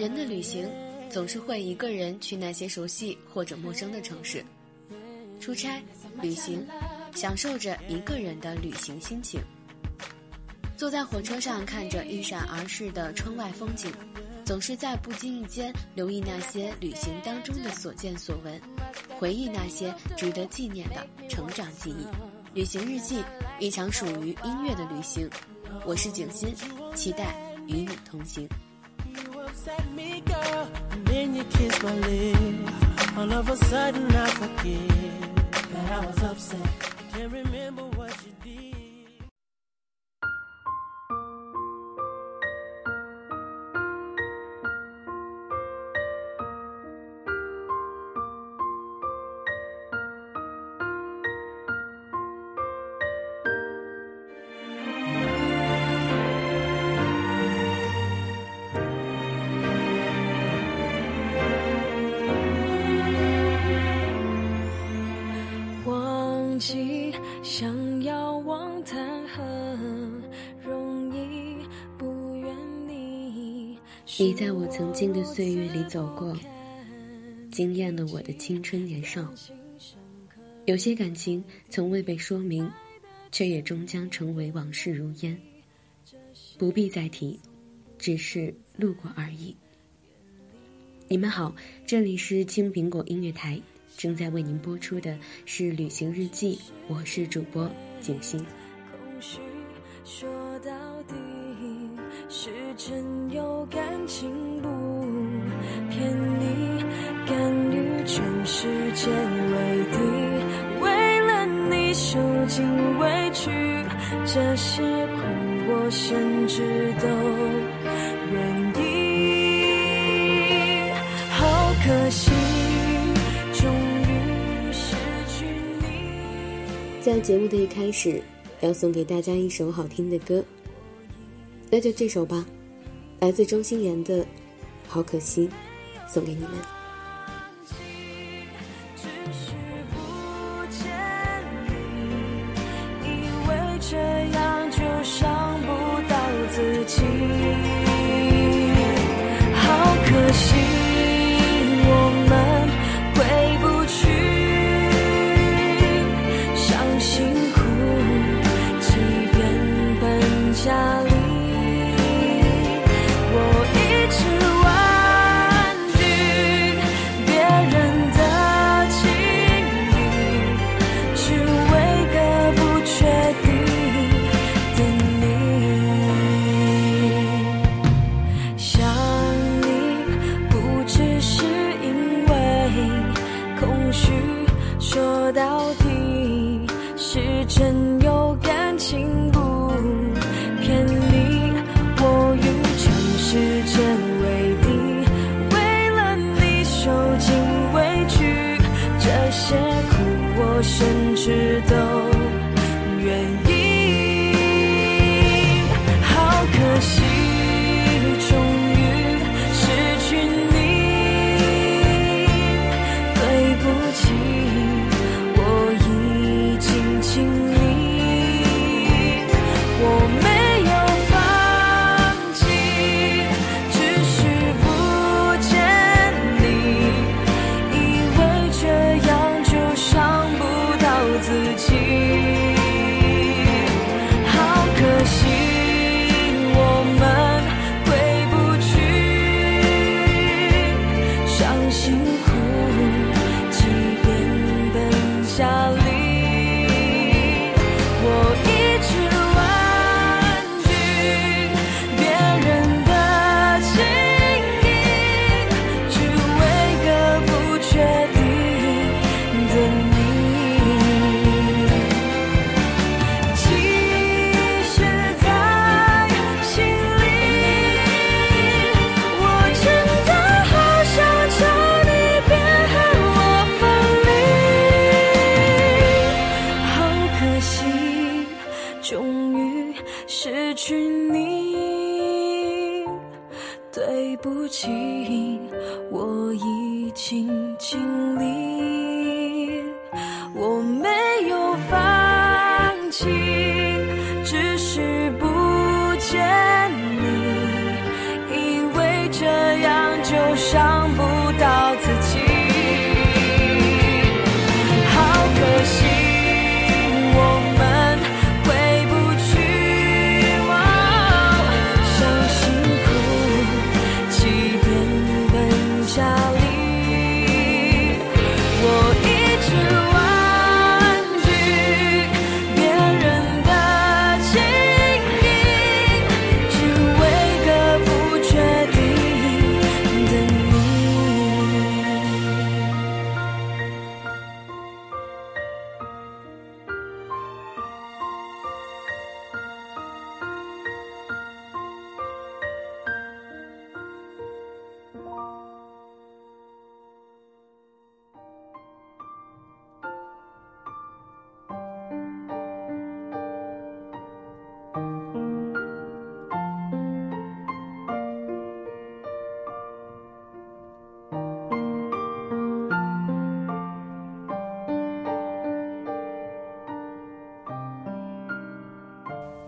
人的旅行总是会一个人去那些熟悉或者陌生的城市，出差、旅行，享受着一个人的旅行心情。坐在火车上，看着一闪而逝的窗外风景，总是在不经意间留意那些旅行当中的所见所闻，回忆那些值得纪念的成长记忆。旅行日记，一场属于音乐的旅行。我是景欣，期待与你同行。Set me, girl, and then you kiss my lips. All of a sudden, I forget that I was upset. I can't remember. 你在我曾经的岁月里走过，惊艳了我的青春年少。有些感情从未被说明，却也终将成为往事如烟，不必再提，只是路过而已。你们好，这里是青苹果音乐台，正在为您播出的是旅行日记，我是主播景欣。是真有感情不骗你，甘于全世界为敌，为了你受尽委屈，这些苦我甚至都愿意。好可惜，终于失去你。在节目的一开始，要送给大家一首好听的歌。那就这首吧，来自庄心妍的《好可惜》，送给你们。好可惜去你，对不起，我已经尽力，我没有放弃。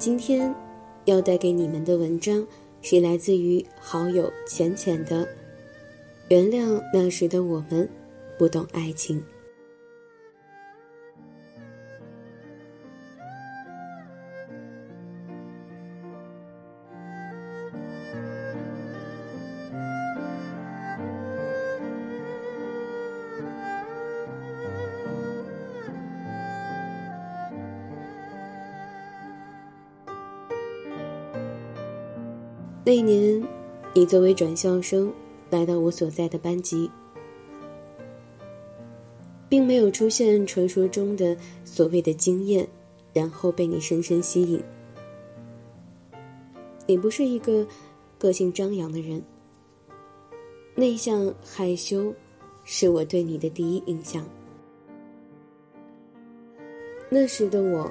今天要带给你们的文章是来自于好友浅浅的。原谅那时的我们，不懂爱情。那年，你作为转校生来到我所在的班级，并没有出现传说中的所谓的经验，然后被你深深吸引。你不是一个个性张扬的人，内向害羞，是我对你的第一印象。那时的我，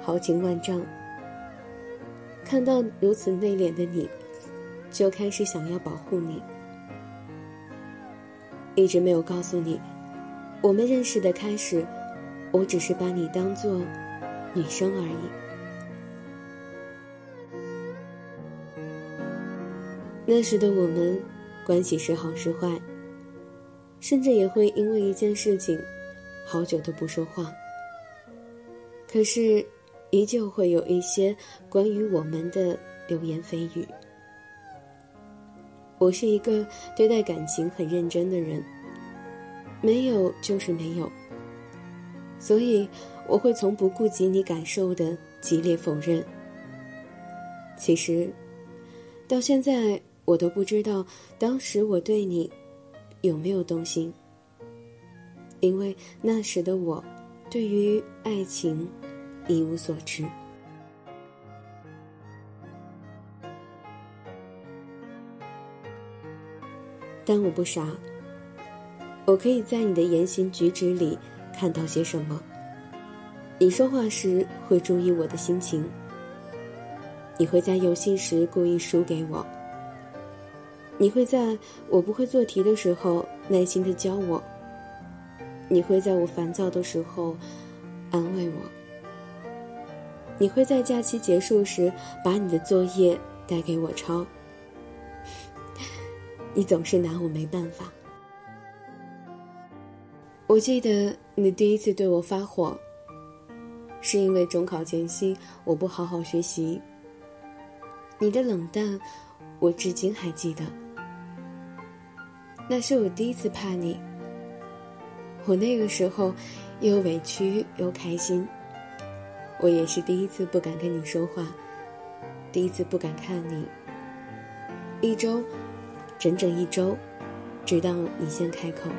豪情万丈。看到如此内敛的你，就开始想要保护你。一直没有告诉你，我们认识的开始，我只是把你当做女生而已。那时的我们，关系是好是坏，甚至也会因为一件事情，好久都不说话。可是。依旧会有一些关于我们的流言蜚语。我是一个对待感情很认真的人，没有就是没有，所以我会从不顾及你感受的激烈否认。其实，到现在我都不知道当时我对你有没有动心，因为那时的我对于爱情。一无所知，但我不傻。我可以在你的言行举止里看到些什么。你说话时会注意我的心情，你会在游戏时故意输给我，你会在我不会做题的时候耐心的教我，你会在我烦躁的时候安慰我。你会在假期结束时把你的作业带给我抄。你总是拿我没办法。我记得你第一次对我发火，是因为中考前夕我不好好学习。你的冷淡，我至今还记得。那是我第一次怕你。我那个时候又委屈又开心。我也是第一次不敢跟你说话，第一次不敢看你。一周，整整一周，直到你先开口。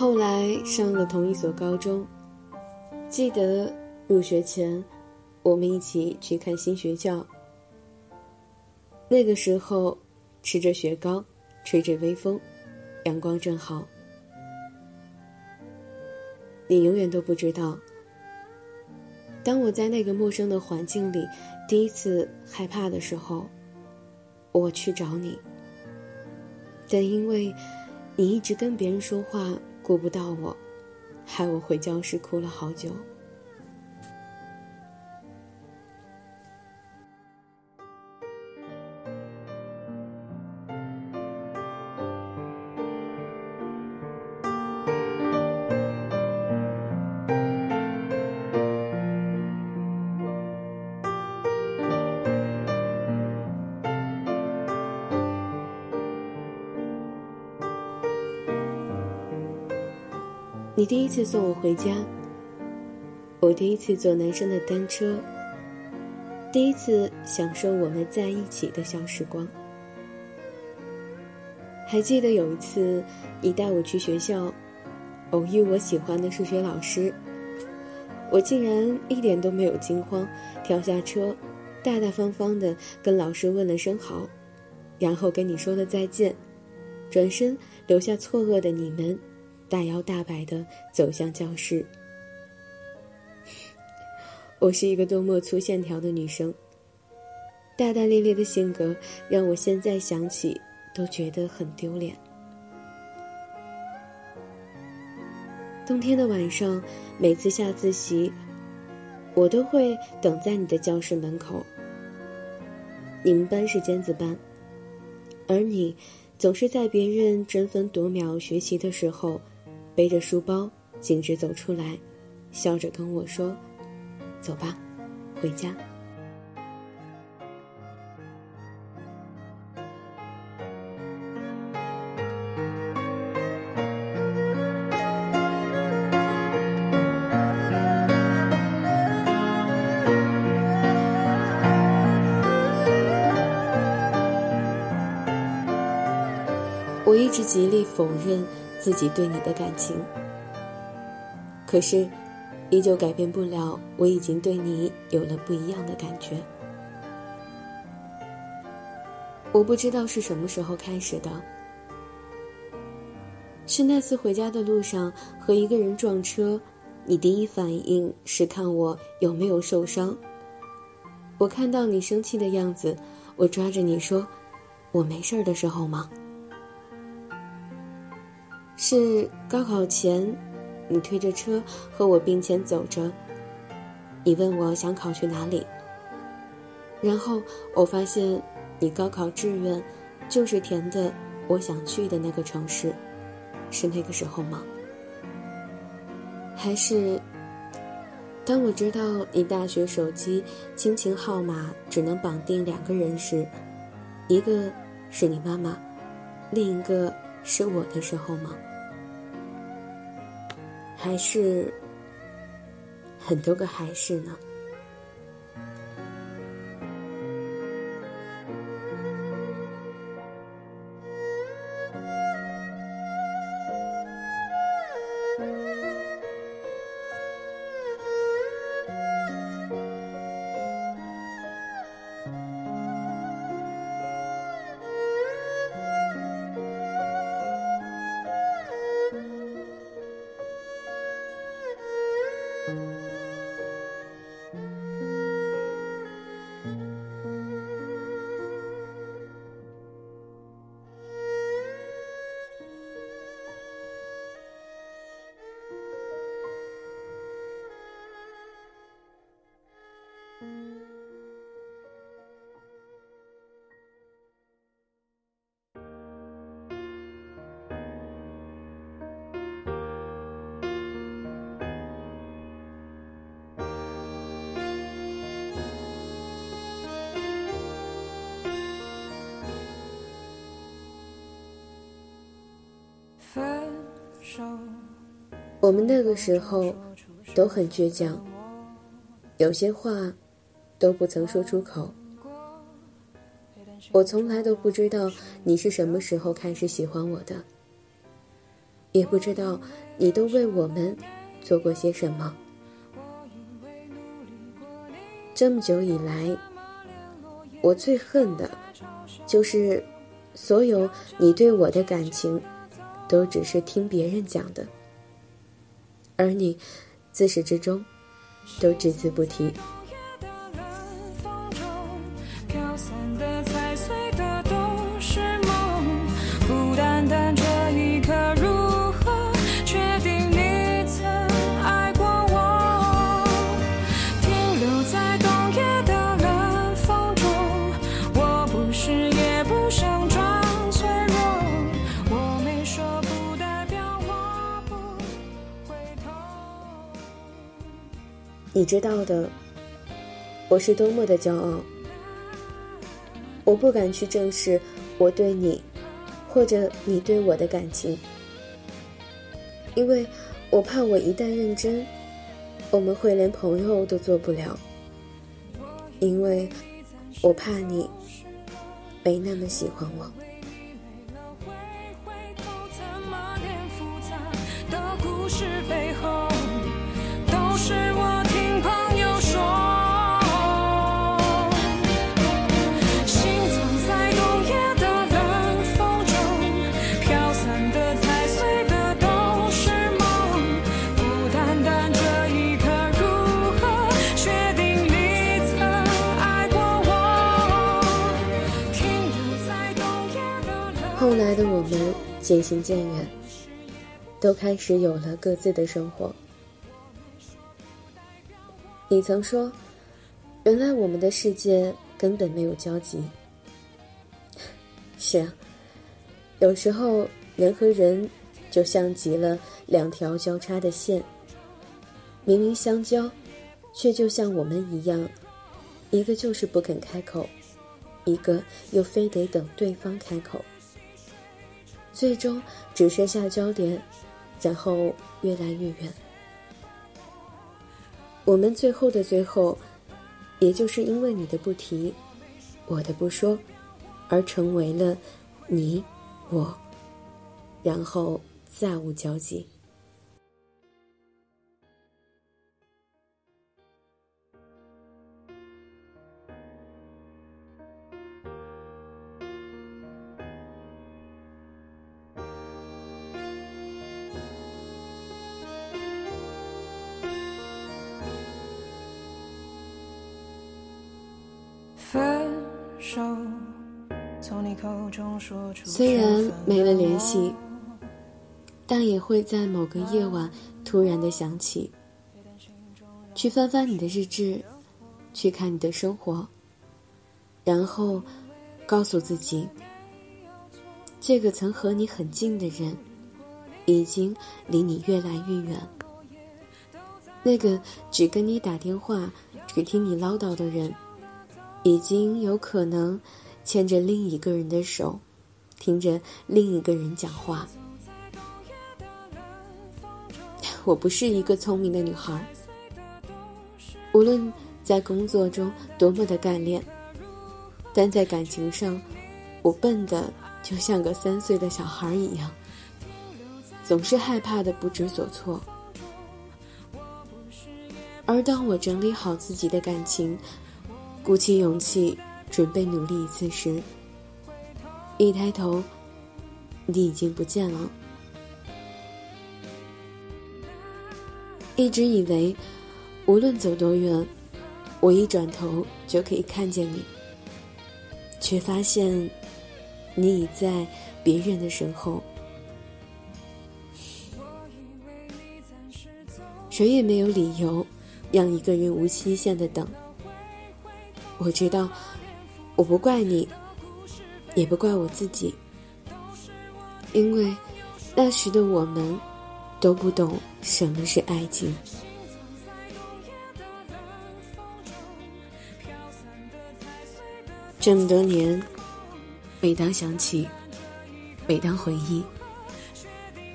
后来上了同一所高中，记得入学前，我们一起去看新学校。那个时候，吃着雪糕，吹着微风，阳光正好。你永远都不知道，当我在那个陌生的环境里第一次害怕的时候，我去找你，但因为你一直跟别人说话。顾不到我，害我回教室哭了好久。你第一次送我回家，我第一次坐男生的单车，第一次享受我们在一起的小时光。还记得有一次，你带我去学校，偶遇我喜欢的数学老师，我竟然一点都没有惊慌，跳下车，大大方方的跟老师问了声好，然后跟你说了再见，转身留下错愕的你们，大摇大摆的走向教室。我是一个多么粗线条的女生，大大咧咧的性格让我现在想起。都觉得很丢脸。冬天的晚上，每次下自习，我都会等在你的教室门口。你们班是尖子班，而你总是在别人争分夺秒学习的时候，背着书包径直走出来，笑着跟我说：“走吧，回家。”我一直极力否认自己对你的感情，可是，依旧改变不了我已经对你有了不一样的感觉。我不知道是什么时候开始的，是那次回家的路上和一个人撞车，你第一反应是看我有没有受伤。我看到你生气的样子，我抓着你说：“我没事儿的时候吗？”是高考前，你推着车和我并肩走着。你问我想考去哪里，然后我发现你高考志愿就是填的我想去的那个城市，是那个时候吗？还是当我知道你大学手机亲情号码只能绑定两个人时，一个是你妈妈，另一个是我的时候吗？还是很多个还是呢？我们那个时候都很倔强，有些话都不曾说出口。我从来都不知道你是什么时候开始喜欢我的，也不知道你都为我们做过些什么。这么久以来，我最恨的，就是所有你对我的感情。都只是听别人讲的，而你自始至终都只字不提。你知道的，我是多么的骄傲。我不敢去正视我对你，或者你对我的感情，因为我怕我一旦认真，我们会连朋友都做不了，因为我怕你没那么喜欢我。渐行渐远，都开始有了各自的生活。你曾说，原来我们的世界根本没有交集。是啊，有时候人和人就像极了两条交叉的线，明明相交，却就像我们一样，一个就是不肯开口，一个又非得等对方开口。最终只剩下焦点，然后越来越远。我们最后的最后，也就是因为你的不提，我的不说，而成为了你我，然后再无交集。虽然没了联系，但也会在某个夜晚突然的想起，去翻翻你的日志，去看你的生活，然后告诉自己，这个曾和你很近的人，已经离你越来越远。那个只跟你打电话、只听你唠叨的人。已经有可能牵着另一个人的手，听着另一个人讲话。我不是一个聪明的女孩，无论在工作中多么的干练，但在感情上，我笨的就像个三岁的小孩一样，总是害怕的不知所措。而当我整理好自己的感情，鼓起勇气，准备努力一次时，一抬头，你已经不见了。一直以为，无论走多远，我一转头就可以看见你，却发现，你已在别人的身后。谁也没有理由，让一个人无期限的等。我知道，我不怪你，也不怪我自己，因为那时的我们都不懂什么是爱情。这么多年，每当想起，每当回忆，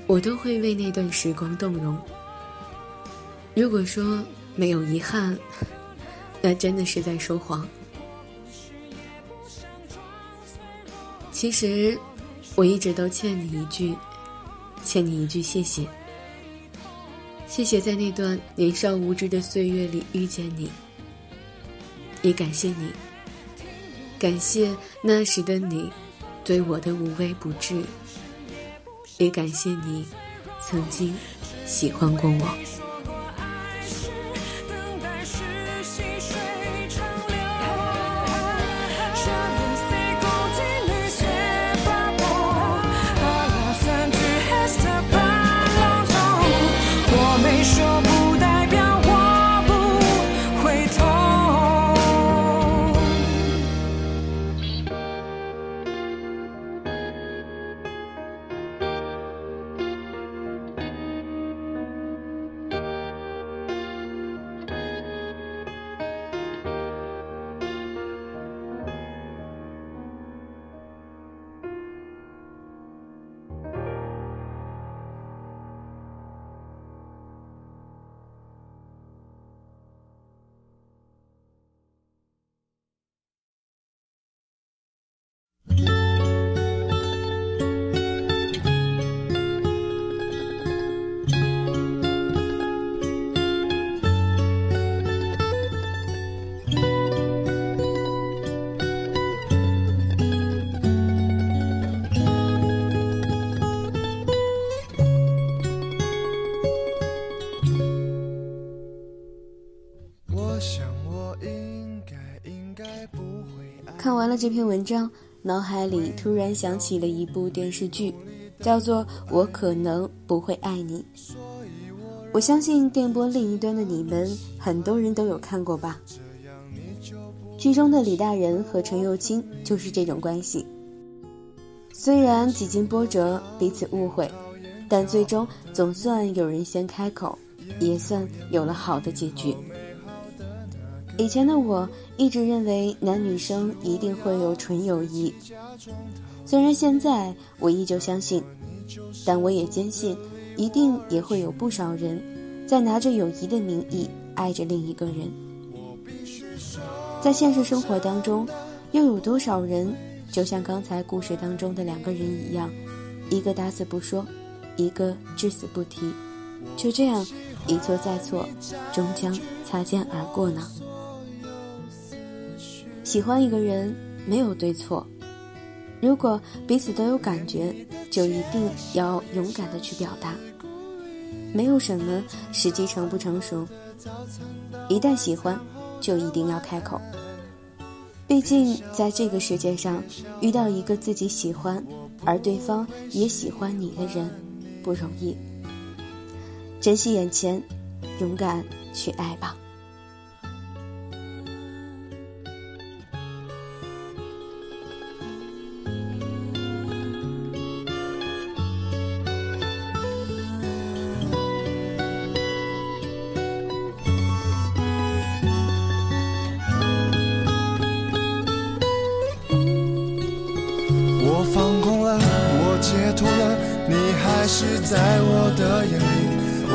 我都会为那段时光动容。如果说没有遗憾。那真的是在说谎。其实，我一直都欠你一句，欠你一句谢谢。谢谢在那段年少无知的岁月里遇见你，也感谢你，感谢那时的你对我的无微不至，也感谢你曾经喜欢过我。这篇文章，脑海里突然想起了一部电视剧，叫做《我可能不会爱你》。我相信电波另一端的你们，很多人都有看过吧？剧中的李大人和陈幼卿就是这种关系。虽然几经波折，彼此误会，但最终总算有人先开口，也算有了好的结局。以前的我一直认为男女生一定会有纯友谊，虽然现在我依旧相信，但我也坚信。一定也会有不少人，在拿着友谊的名义爱着另一个人。在现实生活当中，又有多少人，就像刚才故事当中的两个人一样，一个打死不说，一个至死不提，就这样一错再错，终将擦肩而过呢？喜欢一个人没有对错。如果彼此都有感觉，就一定要勇敢的去表达。没有什么时机成不成熟，一旦喜欢，就一定要开口。毕竟在这个世界上，遇到一个自己喜欢，而对方也喜欢你的人，不容易。珍惜眼前，勇敢去爱吧。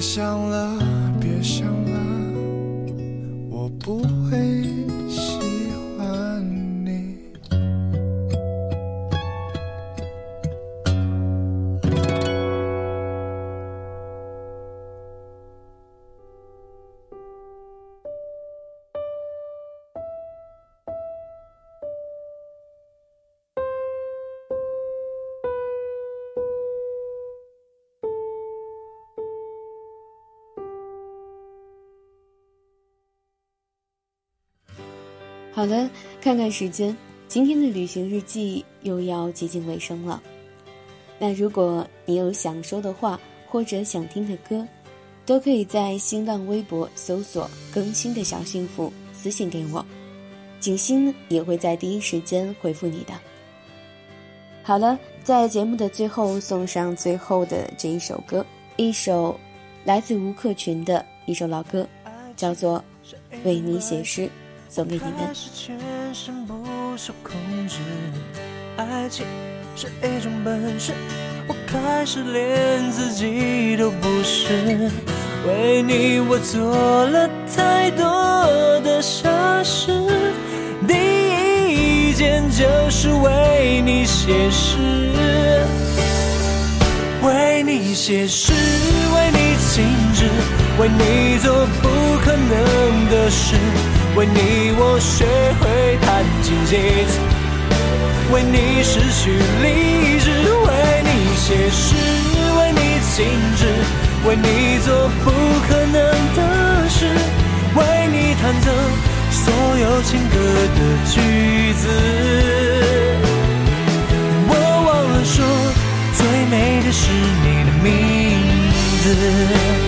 想了，好了，看看时间，今天的旅行日记又要接近尾声了。那如果你有想说的话或者想听的歌，都可以在新浪微博搜索“更新的小幸福”私信给我，景欣也会在第一时间回复你的。好了，在节目的最后送上最后的这一首歌，一首来自吴克群的一首老歌，叫做《为你写诗》。送给你们。开始全身不受控制，爱情是一种本事，我开始连自己都不是。为你我做了太多的傻事，第一件就是为你写诗，为你写诗，为你静止，为你做不可能的事。为你，我学会弹琴写词；为你失去理智，为你写诗，为你静止，为你做不可能的事，为你弹奏所有情歌的句子。我忘了说，最美的是你的名字。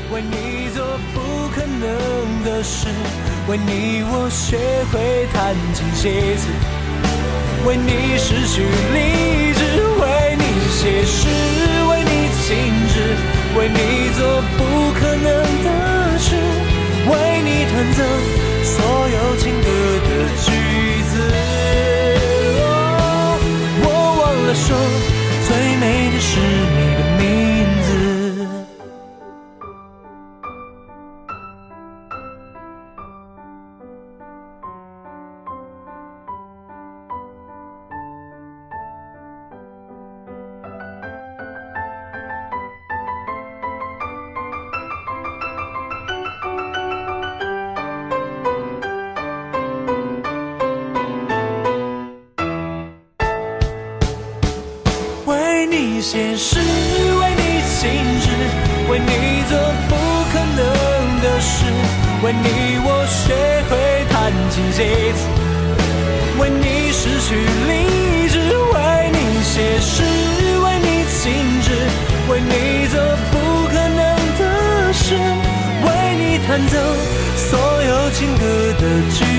为你做不可能的事，为你我学会弹琴写词，为你失去理智，为你写诗，为你静止，为你做不可能的事，为你弹奏所有情歌的句子。我忘了说，最美的是的